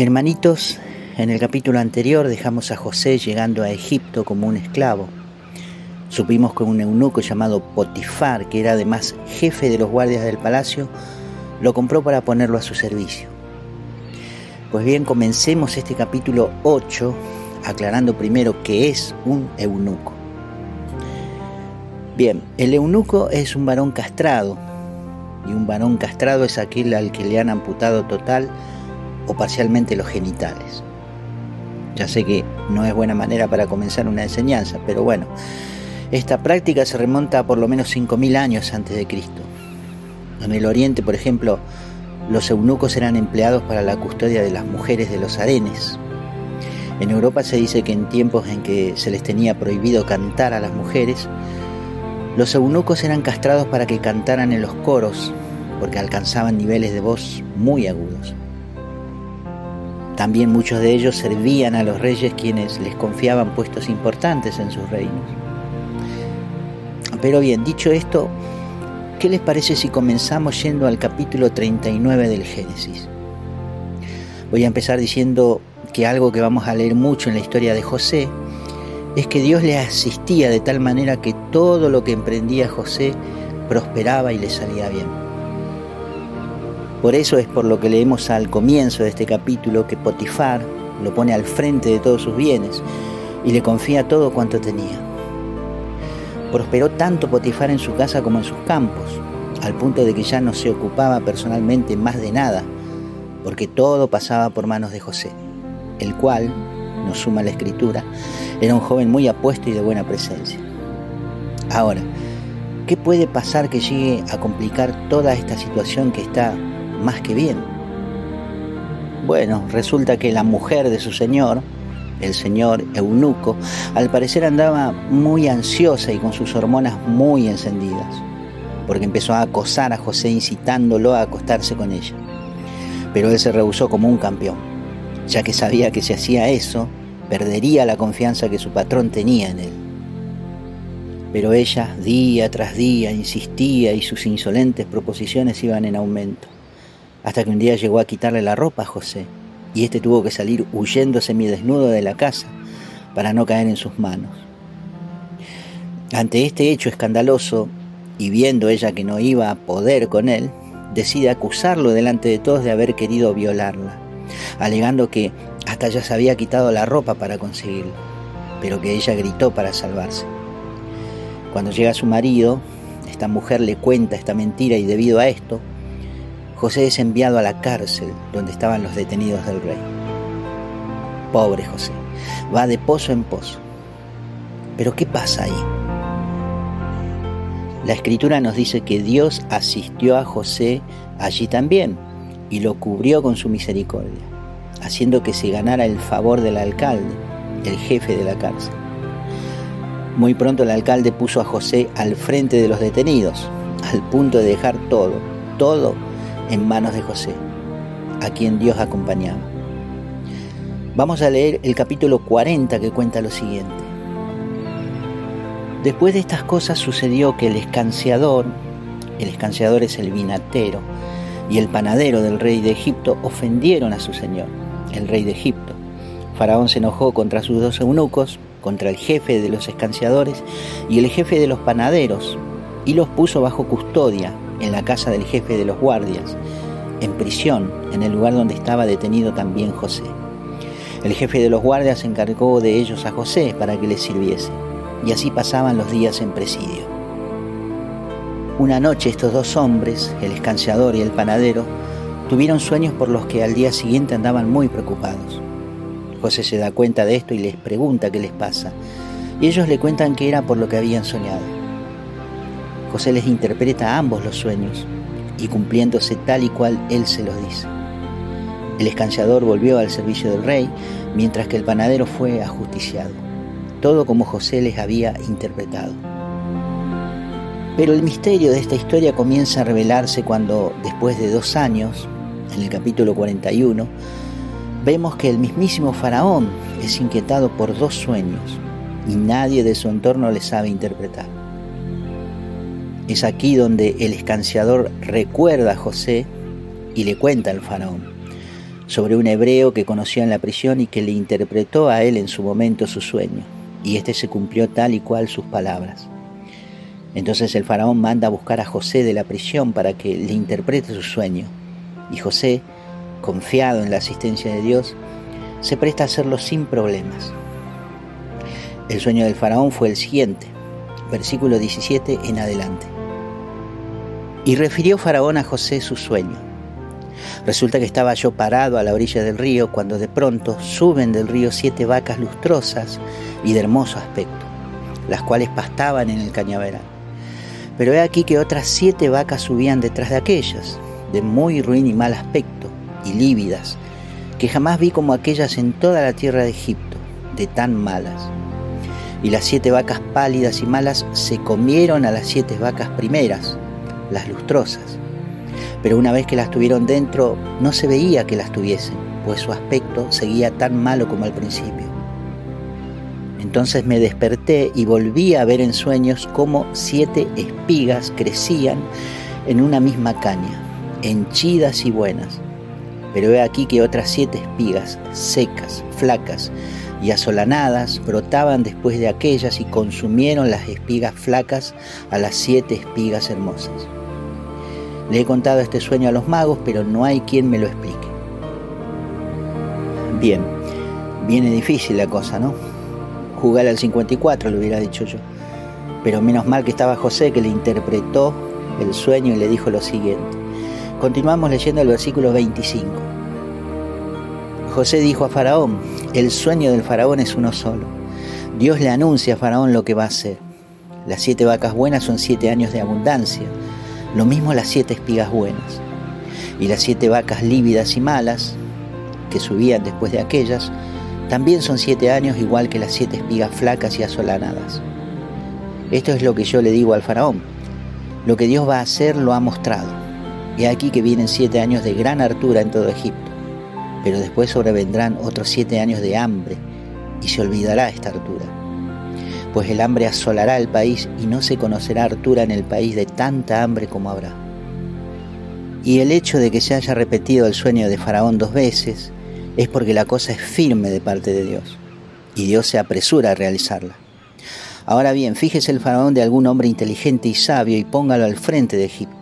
Hermanitos, en el capítulo anterior dejamos a José llegando a Egipto como un esclavo. Supimos que un eunuco llamado Potifar, que era además jefe de los guardias del palacio, lo compró para ponerlo a su servicio. Pues bien, comencemos este capítulo 8 aclarando primero qué es un eunuco. Bien, el eunuco es un varón castrado, y un varón castrado es aquel al que le han amputado total o parcialmente los genitales. Ya sé que no es buena manera para comenzar una enseñanza, pero bueno, esta práctica se remonta a por lo menos 5.000 años antes de Cristo. En el Oriente, por ejemplo, los eunucos eran empleados para la custodia de las mujeres de los harenes. En Europa se dice que en tiempos en que se les tenía prohibido cantar a las mujeres, los eunucos eran castrados para que cantaran en los coros, porque alcanzaban niveles de voz muy agudos. También muchos de ellos servían a los reyes quienes les confiaban puestos importantes en sus reinos. Pero bien, dicho esto, ¿qué les parece si comenzamos yendo al capítulo 39 del Génesis? Voy a empezar diciendo que algo que vamos a leer mucho en la historia de José es que Dios le asistía de tal manera que todo lo que emprendía José prosperaba y le salía bien. Por eso es por lo que leemos al comienzo de este capítulo que Potifar lo pone al frente de todos sus bienes y le confía todo cuanto tenía. Prosperó tanto Potifar en su casa como en sus campos, al punto de que ya no se ocupaba personalmente más de nada, porque todo pasaba por manos de José, el cual, nos suma la escritura, era un joven muy apuesto y de buena presencia. Ahora, ¿qué puede pasar que llegue a complicar toda esta situación que está más que bien. Bueno, resulta que la mujer de su señor, el señor eunuco, al parecer andaba muy ansiosa y con sus hormonas muy encendidas, porque empezó a acosar a José incitándolo a acostarse con ella. Pero él se rehusó como un campeón, ya que sabía que si hacía eso, perdería la confianza que su patrón tenía en él. Pero ella, día tras día, insistía y sus insolentes proposiciones iban en aumento hasta que un día llegó a quitarle la ropa a José, y éste tuvo que salir huyendo semidesnudo de la casa para no caer en sus manos. Ante este hecho escandaloso, y viendo ella que no iba a poder con él, decide acusarlo delante de todos de haber querido violarla, alegando que hasta ya se había quitado la ropa para conseguirlo, pero que ella gritó para salvarse. Cuando llega su marido, esta mujer le cuenta esta mentira y debido a esto, José es enviado a la cárcel donde estaban los detenidos del rey. Pobre José, va de pozo en pozo. Pero ¿qué pasa ahí? La escritura nos dice que Dios asistió a José allí también y lo cubrió con su misericordia, haciendo que se ganara el favor del alcalde, el jefe de la cárcel. Muy pronto el alcalde puso a José al frente de los detenidos, al punto de dejar todo, todo en manos de José, a quien Dios acompañaba. Vamos a leer el capítulo 40 que cuenta lo siguiente. Después de estas cosas sucedió que el escanciador, el escanciador es el vinatero, y el panadero del rey de Egipto ofendieron a su señor, el rey de Egipto. Faraón se enojó contra sus dos eunucos, contra el jefe de los escanciadores y el jefe de los panaderos, y los puso bajo custodia en la casa del jefe de los guardias, en prisión, en el lugar donde estaba detenido también José. El jefe de los guardias encargó de ellos a José para que les sirviese, y así pasaban los días en presidio. Una noche estos dos hombres, el escanciador y el panadero, tuvieron sueños por los que al día siguiente andaban muy preocupados. José se da cuenta de esto y les pregunta qué les pasa, y ellos le cuentan que era por lo que habían soñado. José les interpreta a ambos los sueños y cumpliéndose tal y cual él se los dice. El escanciador volvió al servicio del rey, mientras que el panadero fue ajusticiado, todo como José les había interpretado. Pero el misterio de esta historia comienza a revelarse cuando, después de dos años, en el capítulo 41, vemos que el mismísimo faraón es inquietado por dos sueños y nadie de su entorno le sabe interpretar. Es aquí donde el escanciador recuerda a José y le cuenta al faraón. sobre un hebreo que conoció en la prisión y que le interpretó a él en su momento su sueño, y este se cumplió tal y cual sus palabras. Entonces el faraón manda a buscar a José de la prisión para que le interprete su sueño, y José, confiado en la asistencia de Dios, se presta a hacerlo sin problemas. El sueño del faraón fue el siguiente, versículo 17 en adelante. Y refirió Faraón a José su sueño. Resulta que estaba yo parado a la orilla del río cuando de pronto suben del río siete vacas lustrosas y de hermoso aspecto, las cuales pastaban en el cañaveral. Pero he aquí que otras siete vacas subían detrás de aquellas, de muy ruin y mal aspecto, y lívidas, que jamás vi como aquellas en toda la tierra de Egipto, de tan malas. Y las siete vacas pálidas y malas se comieron a las siete vacas primeras, las lustrosas. Pero una vez que las tuvieron dentro, no se veía que las tuviesen, pues su aspecto seguía tan malo como al principio. Entonces me desperté y volví a ver en sueños cómo siete espigas crecían en una misma caña, henchidas y buenas pero he aquí que otras siete espigas, secas, flacas y asolanadas, brotaban después de aquellas y consumieron las espigas flacas a las siete espigas hermosas. Le he contado este sueño a los magos, pero no hay quien me lo explique. Bien, viene difícil la cosa, ¿no? Jugar al 54, le hubiera dicho yo. Pero menos mal que estaba José que le interpretó el sueño y le dijo lo siguiente. Continuamos leyendo el versículo 25. José dijo a Faraón, el sueño del Faraón es uno solo. Dios le anuncia a Faraón lo que va a hacer. Las siete vacas buenas son siete años de abundancia, lo mismo las siete espigas buenas. Y las siete vacas lívidas y malas, que subían después de aquellas, también son siete años igual que las siete espigas flacas y asolanadas. Esto es lo que yo le digo al faraón. Lo que Dios va a hacer lo ha mostrado. He aquí que vienen siete años de gran hartura en todo Egipto, pero después sobrevendrán otros siete años de hambre y se olvidará esta hartura. Pues el hambre asolará el país y no se conocerá hartura en el país de tanta hambre como habrá. Y el hecho de que se haya repetido el sueño de Faraón dos veces es porque la cosa es firme de parte de Dios y Dios se apresura a realizarla. Ahora bien, fíjese el faraón de algún hombre inteligente y sabio y póngalo al frente de Egipto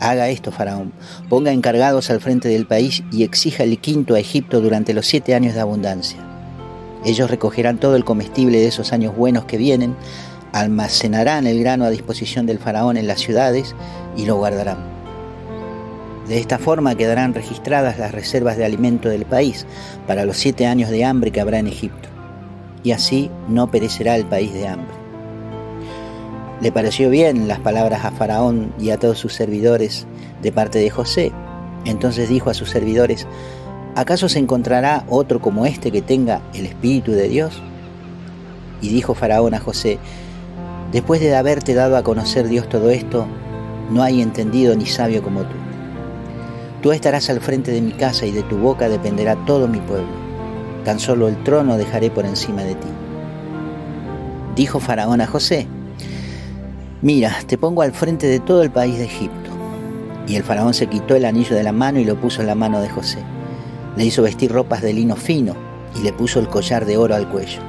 Haga esto, Faraón. Ponga encargados al frente del país y exija el quinto a Egipto durante los siete años de abundancia. Ellos recogerán todo el comestible de esos años buenos que vienen, almacenarán el grano a disposición del faraón en las ciudades y lo guardarán. De esta forma quedarán registradas las reservas de alimento del país para los siete años de hambre que habrá en Egipto. Y así no perecerá el país de hambre. Le pareció bien las palabras a Faraón y a todos sus servidores de parte de José. Entonces dijo a sus servidores, ¿acaso se encontrará otro como este que tenga el Espíritu de Dios? Y dijo Faraón a José, después de haberte dado a conocer Dios todo esto, no hay entendido ni sabio como tú. Tú estarás al frente de mi casa y de tu boca dependerá todo mi pueblo. Tan solo el trono dejaré por encima de ti. Dijo Faraón a José, Mira, te pongo al frente de todo el país de Egipto. Y el faraón se quitó el anillo de la mano y lo puso en la mano de José. Le hizo vestir ropas de lino fino y le puso el collar de oro al cuello.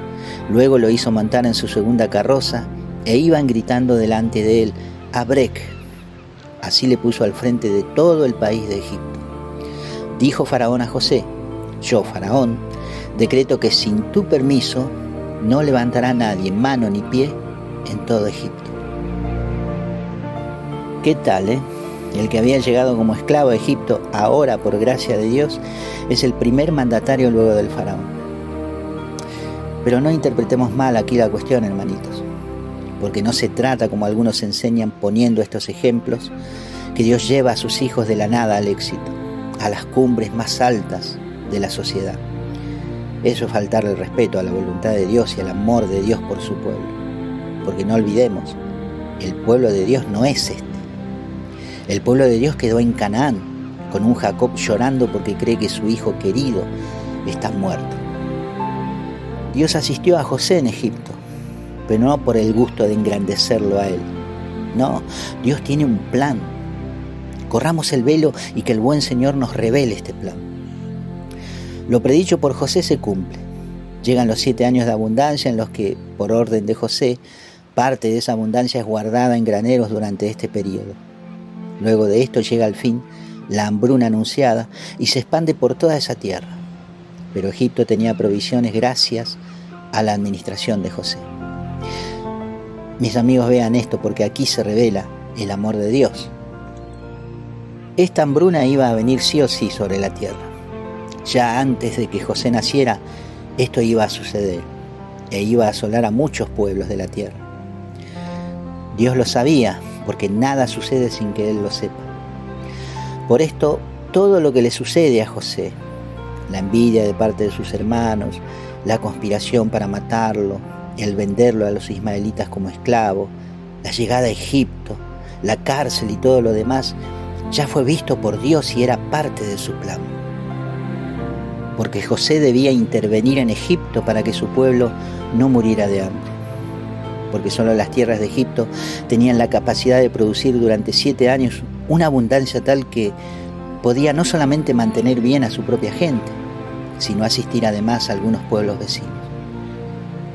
Luego lo hizo montar en su segunda carroza e iban gritando delante de él, Abrek. Así le puso al frente de todo el país de Egipto. Dijo Faraón a José, yo, Faraón, decreto que sin tu permiso no levantará nadie mano ni pie en todo Egipto. ¿Qué tal, eh? El que había llegado como esclavo a Egipto, ahora por gracia de Dios, es el primer mandatario luego del faraón. Pero no interpretemos mal aquí la cuestión, hermanitos, porque no se trata, como algunos enseñan poniendo estos ejemplos, que Dios lleva a sus hijos de la nada al éxito, a las cumbres más altas de la sociedad. Eso es faltar el respeto a la voluntad de Dios y al amor de Dios por su pueblo. Porque no olvidemos, el pueblo de Dios no es este. El pueblo de Dios quedó en Canaán, con un Jacob llorando porque cree que su hijo querido está muerto. Dios asistió a José en Egipto, pero no por el gusto de engrandecerlo a él. No, Dios tiene un plan. Corramos el velo y que el buen Señor nos revele este plan. Lo predicho por José se cumple. Llegan los siete años de abundancia en los que, por orden de José, parte de esa abundancia es guardada en graneros durante este periodo. Luego de esto llega al fin la hambruna anunciada y se expande por toda esa tierra. Pero Egipto tenía provisiones gracias a la administración de José. Mis amigos vean esto porque aquí se revela el amor de Dios. Esta hambruna iba a venir sí o sí sobre la tierra. Ya antes de que José naciera, esto iba a suceder e iba a asolar a muchos pueblos de la tierra. Dios lo sabía, porque nada sucede sin que Él lo sepa. Por esto, todo lo que le sucede a José, la envidia de parte de sus hermanos, la conspiración para matarlo, el venderlo a los ismaelitas como esclavo, la llegada a Egipto, la cárcel y todo lo demás, ya fue visto por Dios y era parte de su plan. Porque José debía intervenir en Egipto para que su pueblo no muriera de hambre. Porque solo las tierras de Egipto tenían la capacidad de producir durante siete años una abundancia tal que podía no solamente mantener bien a su propia gente, sino asistir además a algunos pueblos vecinos.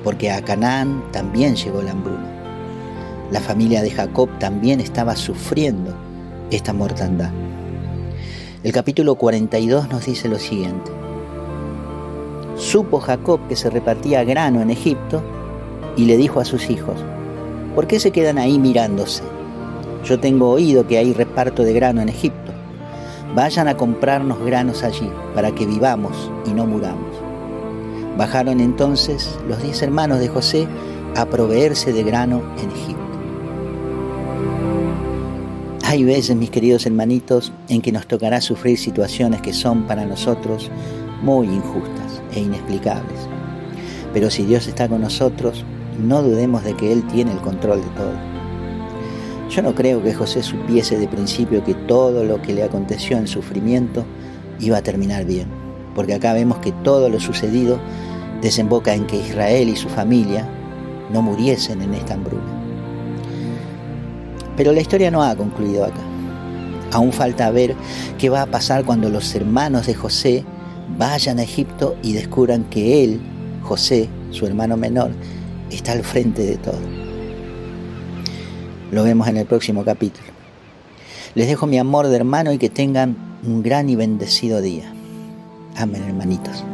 Porque a Canaán también llegó la hambruna. La familia de Jacob también estaba sufriendo esta mortandad. El capítulo 42 nos dice lo siguiente. Supo Jacob que se repartía grano en Egipto y le dijo a sus hijos, ¿por qué se quedan ahí mirándose? Yo tengo oído que hay reparto de grano en Egipto. Vayan a comprarnos granos allí para que vivamos y no muramos. Bajaron entonces los diez hermanos de José a proveerse de grano en Egipto. Hay veces, mis queridos hermanitos, en que nos tocará sufrir situaciones que son para nosotros muy injustas e inexplicables. Pero si Dios está con nosotros, no dudemos de que Él tiene el control de todo. Yo no creo que José supiese de principio que todo lo que le aconteció en sufrimiento iba a terminar bien, porque acá vemos que todo lo sucedido desemboca en que Israel y su familia no muriesen en esta hambruna. Pero la historia no ha concluido acá. Aún falta ver qué va a pasar cuando los hermanos de José vayan a Egipto y descubran que él, José, su hermano menor, está al frente de todo. Lo vemos en el próximo capítulo. Les dejo mi amor de hermano y que tengan un gran y bendecido día. Amén, hermanitos.